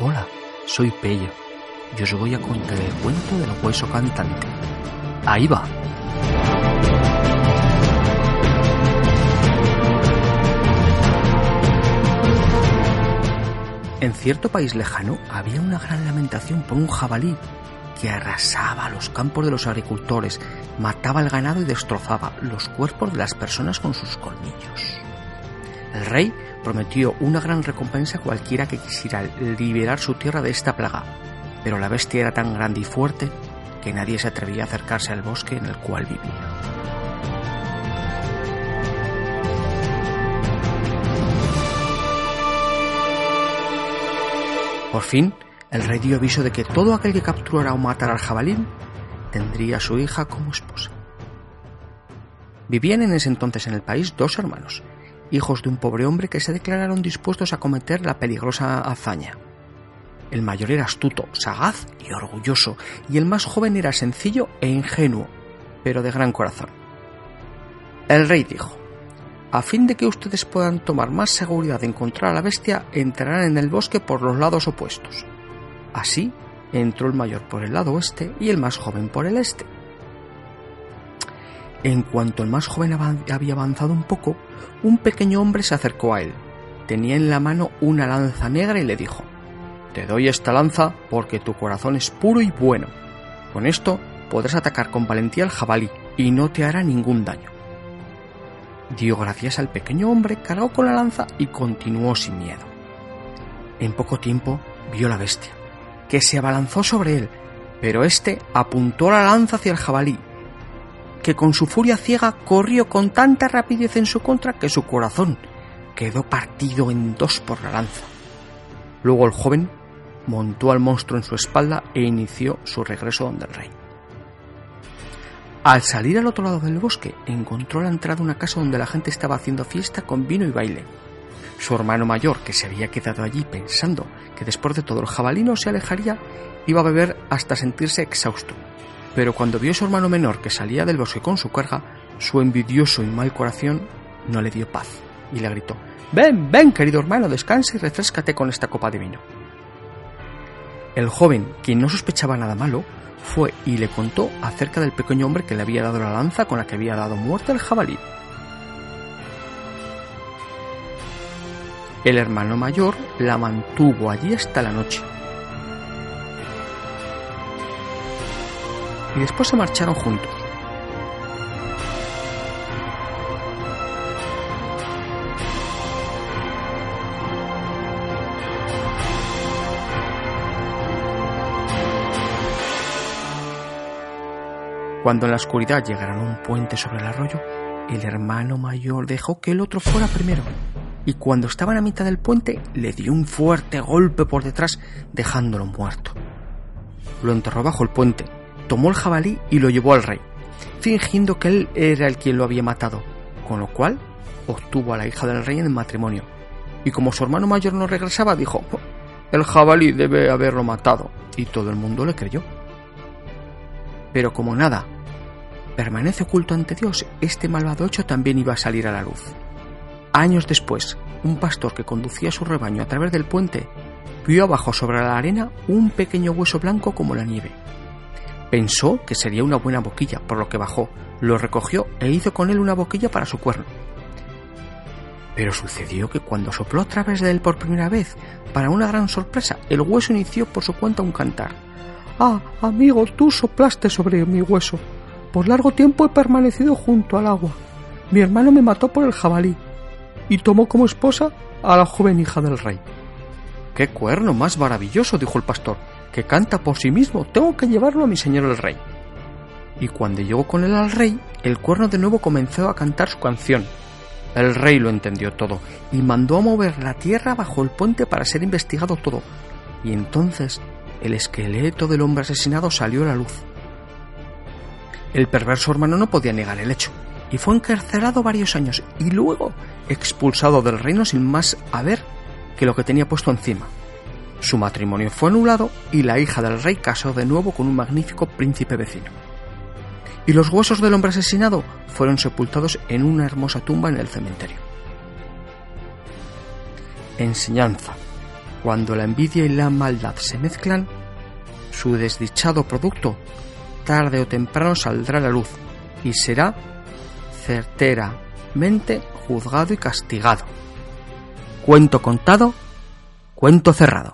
Hola, soy Pello y os voy a contar el cuento del hueso cantante. Ahí va. En cierto país lejano había una gran lamentación por un jabalí que arrasaba los campos de los agricultores, mataba al ganado y destrozaba los cuerpos de las personas con sus colmillos. El rey prometió una gran recompensa a cualquiera que quisiera liberar su tierra de esta plaga, pero la bestia era tan grande y fuerte que nadie se atrevía a acercarse al bosque en el cual vivía. Por fin, el rey dio aviso de que todo aquel que capturara o matara al jabalí tendría a su hija como esposa. Vivían en ese entonces en el país dos hermanos, hijos de un pobre hombre que se declararon dispuestos a cometer la peligrosa hazaña. El mayor era astuto, sagaz y orgulloso, y el más joven era sencillo e ingenuo, pero de gran corazón. El rey dijo, a fin de que ustedes puedan tomar más seguridad de encontrar a la bestia, entrarán en el bosque por los lados opuestos. Así entró el mayor por el lado oeste y el más joven por el este. En cuanto el más joven había avanzado un poco, un pequeño hombre se acercó a él. Tenía en la mano una lanza negra y le dijo, Te doy esta lanza porque tu corazón es puro y bueno. Con esto podrás atacar con valentía al jabalí y no te hará ningún daño. Dio gracias al pequeño hombre, cargó con la lanza y continuó sin miedo. En poco tiempo vio la bestia, que se abalanzó sobre él, pero éste apuntó la lanza hacia el jabalí que con su furia ciega corrió con tanta rapidez en su contra que su corazón quedó partido en dos por la lanza. Luego el joven montó al monstruo en su espalda e inició su regreso donde el rey. Al salir al otro lado del bosque, encontró a la entrada una casa donde la gente estaba haciendo fiesta con vino y baile. Su hermano mayor, que se había quedado allí pensando que después de todo el jabalino se alejaría, iba a beber hasta sentirse exhausto pero cuando vio a su hermano menor que salía del bosque con su carga, su envidioso y mal corazón no le dio paz y le gritó Ven, ven, querido hermano, descansa y refrescate con esta copa de vino. El joven, quien no sospechaba nada malo, fue y le contó acerca del pequeño hombre que le había dado la lanza con la que había dado muerte al jabalí. El hermano mayor la mantuvo allí hasta la noche y después se marcharon juntos. Cuando en la oscuridad llegaron a un puente sobre el arroyo, el hermano mayor dejó que el otro fuera primero, y cuando estaba a mitad del puente le dio un fuerte golpe por detrás, dejándolo muerto. Lo enterró bajo el puente tomó el jabalí y lo llevó al rey, fingiendo que él era el quien lo había matado, con lo cual obtuvo a la hija del rey en el matrimonio. Y como su hermano mayor no regresaba, dijo, el jabalí debe haberlo matado, y todo el mundo le creyó. Pero como nada permanece oculto ante Dios, este malvado hecho también iba a salir a la luz. Años después, un pastor que conducía su rebaño a través del puente vio abajo sobre la arena un pequeño hueso blanco como la nieve. Pensó que sería una buena boquilla, por lo que bajó, lo recogió e hizo con él una boquilla para su cuerno. Pero sucedió que cuando sopló a través de él por primera vez, para una gran sorpresa, el hueso inició por su cuenta un cantar. Ah, amigo, tú soplaste sobre mi hueso. Por largo tiempo he permanecido junto al agua. Mi hermano me mató por el jabalí y tomó como esposa a la joven hija del rey. ¡Qué cuerno más maravilloso! dijo el pastor que canta por sí mismo. Tengo que llevarlo a mi señor el rey. Y cuando llegó con él al rey, el cuerno de nuevo comenzó a cantar su canción. El rey lo entendió todo y mandó a mover la tierra bajo el puente para ser investigado todo. Y entonces el esqueleto del hombre asesinado salió a la luz. El perverso hermano no podía negar el hecho y fue encarcelado varios años y luego expulsado del reino sin más haber que lo que tenía puesto encima. Su matrimonio fue anulado y la hija del rey casó de nuevo con un magnífico príncipe vecino. Y los huesos del hombre asesinado fueron sepultados en una hermosa tumba en el cementerio. Enseñanza. Cuando la envidia y la maldad se mezclan, su desdichado producto tarde o temprano saldrá a la luz y será certeramente juzgado y castigado. Cuento contado, cuento cerrado.